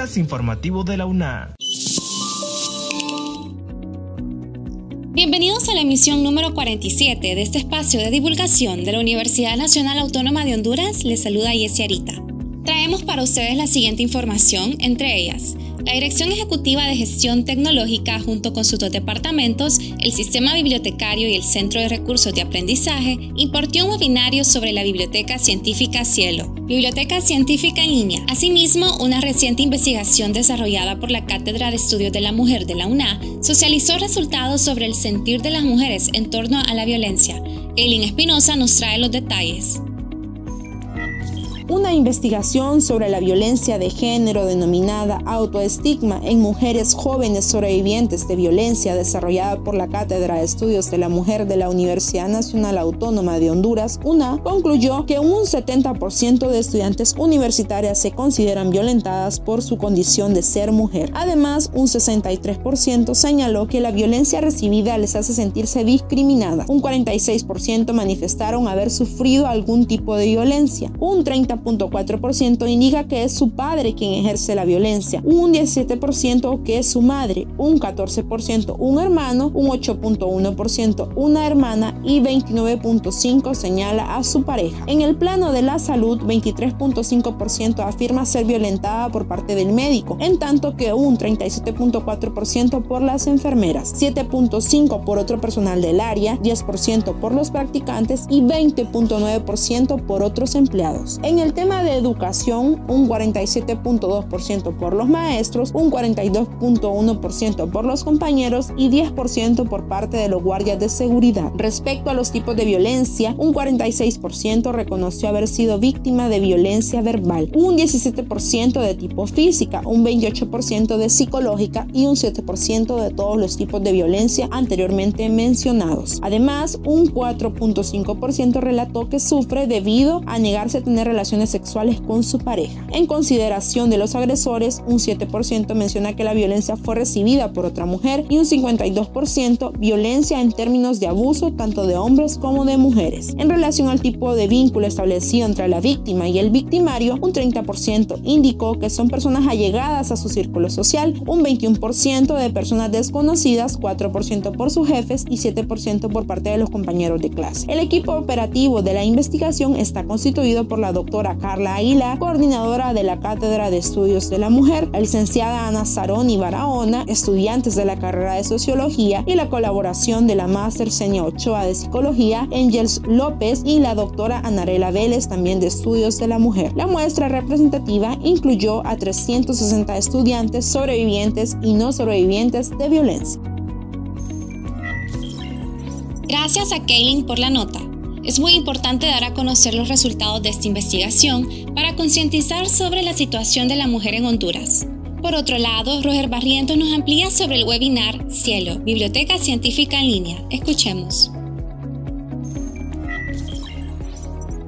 podcast informativo de la UNA. Bienvenidos a la emisión número 47 de este espacio de divulgación de la Universidad Nacional Autónoma de Honduras. Les saluda Yessi Arita. Traemos para ustedes la siguiente información, entre ellas, la Dirección Ejecutiva de Gestión Tecnológica, junto con sus dos departamentos, el Sistema Bibliotecario y el Centro de Recursos de Aprendizaje, impartió un webinario sobre la Biblioteca Científica Cielo, Biblioteca Científica en línea. Asimismo, una reciente investigación desarrollada por la Cátedra de Estudios de la Mujer de la UNA socializó resultados sobre el sentir de las mujeres en torno a la violencia. Eileen Espinosa nos trae los detalles. Una investigación sobre la violencia de género denominada autoestigma en mujeres jóvenes sobrevivientes de violencia desarrollada por la Cátedra de Estudios de la Mujer de la Universidad Nacional Autónoma de Honduras, UNA, concluyó que un 70% de estudiantes universitarias se consideran violentadas por su condición de ser mujer. Además, un 63% señaló que la violencia recibida les hace sentirse discriminada. Un 46% manifestaron haber sufrido algún tipo de violencia. Un 30 ciento indica que es su padre quien ejerce la violencia, un 17% que es su madre, un 14% un hermano, un 8.1% una hermana y 29.5% señala a su pareja. En el plano de la salud, 23.5% afirma ser violentada por parte del médico, en tanto que un 37.4% por las enfermeras, 7.5% por otro personal del área, 10% por los practicantes y 20.9% por otros empleados. En el tema de educación, un 47.2% por los maestros, un 42.1% por los compañeros y 10% por parte de los guardias de seguridad. Respecto a los tipos de violencia, un 46% reconoció haber sido víctima de violencia verbal, un 17% de tipo física, un 28% de psicológica y un 7% de todos los tipos de violencia anteriormente mencionados. Además, un 4.5% relató que sufre debido a negarse a tener relaciones sexuales con su pareja. En consideración de los agresores, un 7% menciona que la violencia fue recibida por otra mujer y un 52% violencia en términos de abuso tanto de hombres como de mujeres. En relación al tipo de vínculo establecido entre la víctima y el victimario, un 30% indicó que son personas allegadas a su círculo social, un 21% de personas desconocidas, 4% por sus jefes y 7% por parte de los compañeros de clase. El equipo operativo de la investigación está constituido por la doctora Carla Aguilar, coordinadora de la Cátedra de Estudios de la Mujer, la licenciada Ana Saroni Barahona, estudiantes de la carrera de Sociología y la colaboración de la máster Seña Ochoa de Psicología, Angels López y la doctora Anarela Vélez, también de Estudios de la Mujer. La muestra representativa incluyó a 360 estudiantes sobrevivientes y no sobrevivientes de violencia. Gracias a Kaylin por la nota. Es muy importante dar a conocer los resultados de esta investigación para concientizar sobre la situación de la mujer en Honduras. Por otro lado, Roger Barrientos nos amplía sobre el webinar Cielo, Biblioteca Científica en línea. Escuchemos.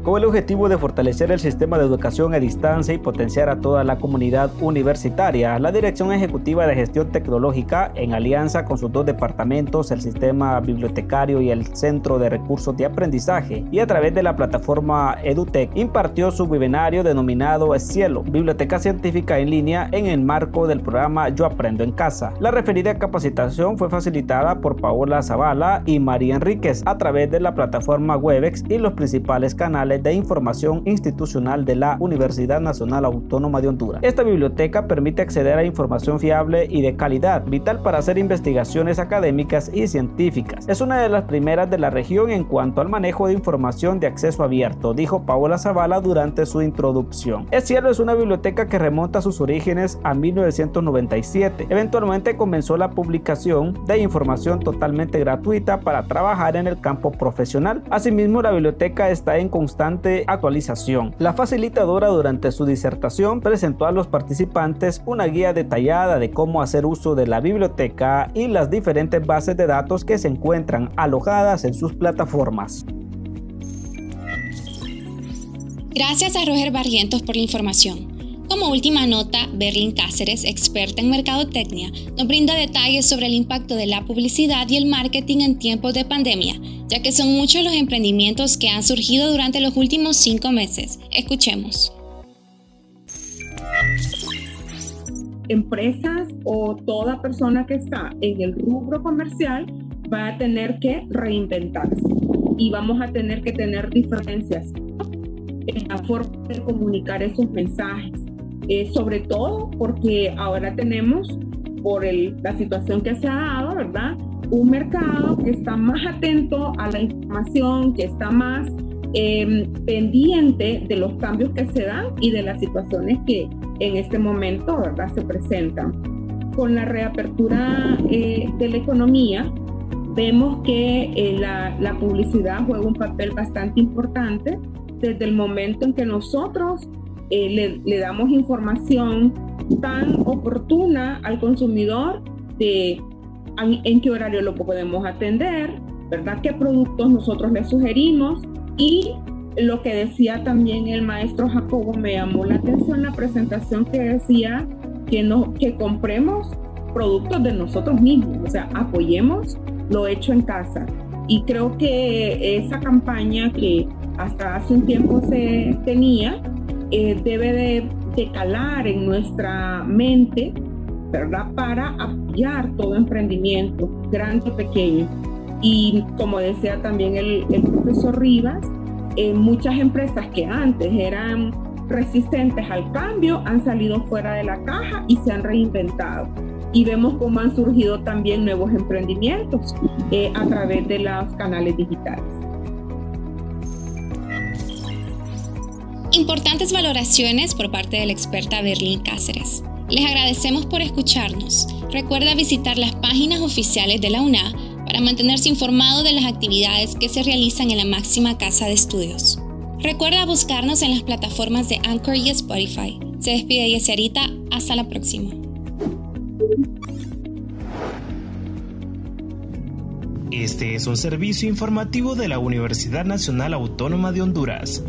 Con el objetivo de fortalecer el sistema de educación a distancia y potenciar a toda la comunidad universitaria. La Dirección Ejecutiva de Gestión Tecnológica, en alianza con sus dos departamentos, el Sistema Bibliotecario y el Centro de Recursos de Aprendizaje, y a través de la plataforma EduTech, impartió su webinario denominado Cielo, Biblioteca Científica en línea en el marco del programa Yo Aprendo en Casa. La referida capacitación fue facilitada por Paola Zavala y María Enríquez a través de la plataforma Webex y los principales canales de información institucional de la Universidad Nacional Autónoma de Honduras. Esta biblioteca permite acceder a información fiable y de calidad, vital para hacer investigaciones académicas y científicas. Es una de las primeras de la región en cuanto al manejo de información de acceso abierto, dijo Paola Zavala durante su introducción. Es cierto, es una biblioteca que remonta sus orígenes a 1997. Eventualmente comenzó la publicación de información totalmente gratuita para trabajar en el campo profesional. Asimismo, la biblioteca está en constante actualización. La facilitadora durante su disertación presentó a los participantes una guía detallada de cómo hacer uso de la biblioteca y las diferentes bases de datos que se encuentran alojadas en sus plataformas. Gracias a Roger Barrientos por la información. Como última nota, Berlin Cáceres, experta en mercadotecnia, nos brinda detalles sobre el impacto de la publicidad y el marketing en tiempos de pandemia, ya que son muchos los emprendimientos que han surgido durante los últimos cinco meses. Escuchemos. empresas o toda persona que está en el rubro comercial va a tener que reinventarse y vamos a tener que tener diferencias en la forma de comunicar esos mensajes, eh, sobre todo porque ahora tenemos, por la situación que se ha dado, ¿verdad? Un mercado que está más atento a la información, que está más em, pendiente de los cambios que se dan y de las situaciones que en este momento, ¿verdad? Se presentan. Con la reapertura eh, de la economía, vemos que eh, la, la, publicidad juega un papel bastante importante desde el momento en que nosotros eh, le, le, damos información tan oportuna al consumidor de en, en, qué horario lo podemos atender, ¿verdad? ¿Qué productos nosotros le sugerimos? Y lo que decía también el maestro Jacobo, me llamó la atención la presentación que decía que, no, que compremos productos de nosotros mismos, o sea, apoyemos lo hecho en casa. Y creo que esa campaña que hasta hace un tiempo se tenía, eh, debe de, calar en nuestra mente, ¿verdad? Para apoyar todo emprendimiento, grande o pequeño. Y como decía también el, el profesor Rivas, eh, muchas empresas que antes eran resistentes al cambio han salido fuera de la caja y se han reinventado y vemos cómo han surgido también nuevos emprendimientos eh, a través de los canales digitales. Importantes valoraciones por parte de la experta Berlín Cáceres. Les agradecemos por escucharnos. Recuerda visitar las páginas oficiales de la UNA para mantenerse informado de las actividades que se realizan en la máxima casa de estudios. Recuerda buscarnos en las plataformas de Anchor y Spotify. Se despide Yeserita, hasta la próxima. Este es un servicio informativo de la Universidad Nacional Autónoma de Honduras.